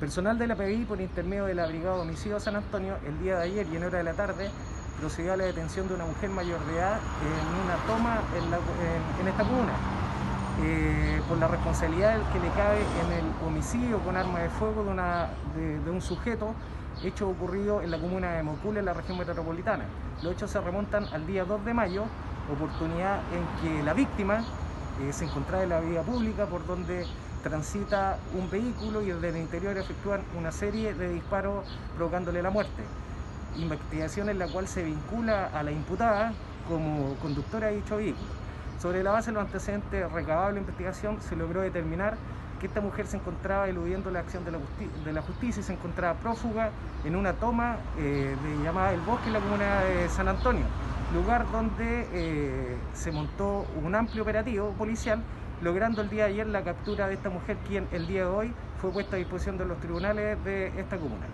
Personal de la PBI, por intermedio de la Brigada de Homicidio San Antonio, el día de ayer y en hora de la tarde, procedió a la detención de una mujer mayor de edad en una toma en, esta comuna, eh, por la responsabilidad que le cabe en el homicidio con arma de fuego de, de, un sujeto hecho ocurrido en la comuna de Mocula, en la región metropolitana. Los hechos se remontan al día 2 de mayo, oportunidad en que la víctima eh, se encontraba en la vía pública por donde transita un vehículo y desde el interior efectúan una serie de disparos provocándole la muerte. Investigación en la cual se vincula a la imputada como conductora de dicho vehículo. Sobre la base de los antecedentes recabados en la investigación se logró determinar que esta mujer se encontraba eludiendo la acción de la, justicia y se encontraba prófuga en una toma eh, de llamada El Bosque en la comuna de San Antonio lugar donde eh, se montó un amplio operativo policial, logrando el día de ayer la captura de esta mujer, quien el día de hoy fue puesta a disposición de los tribunales de esta comuna.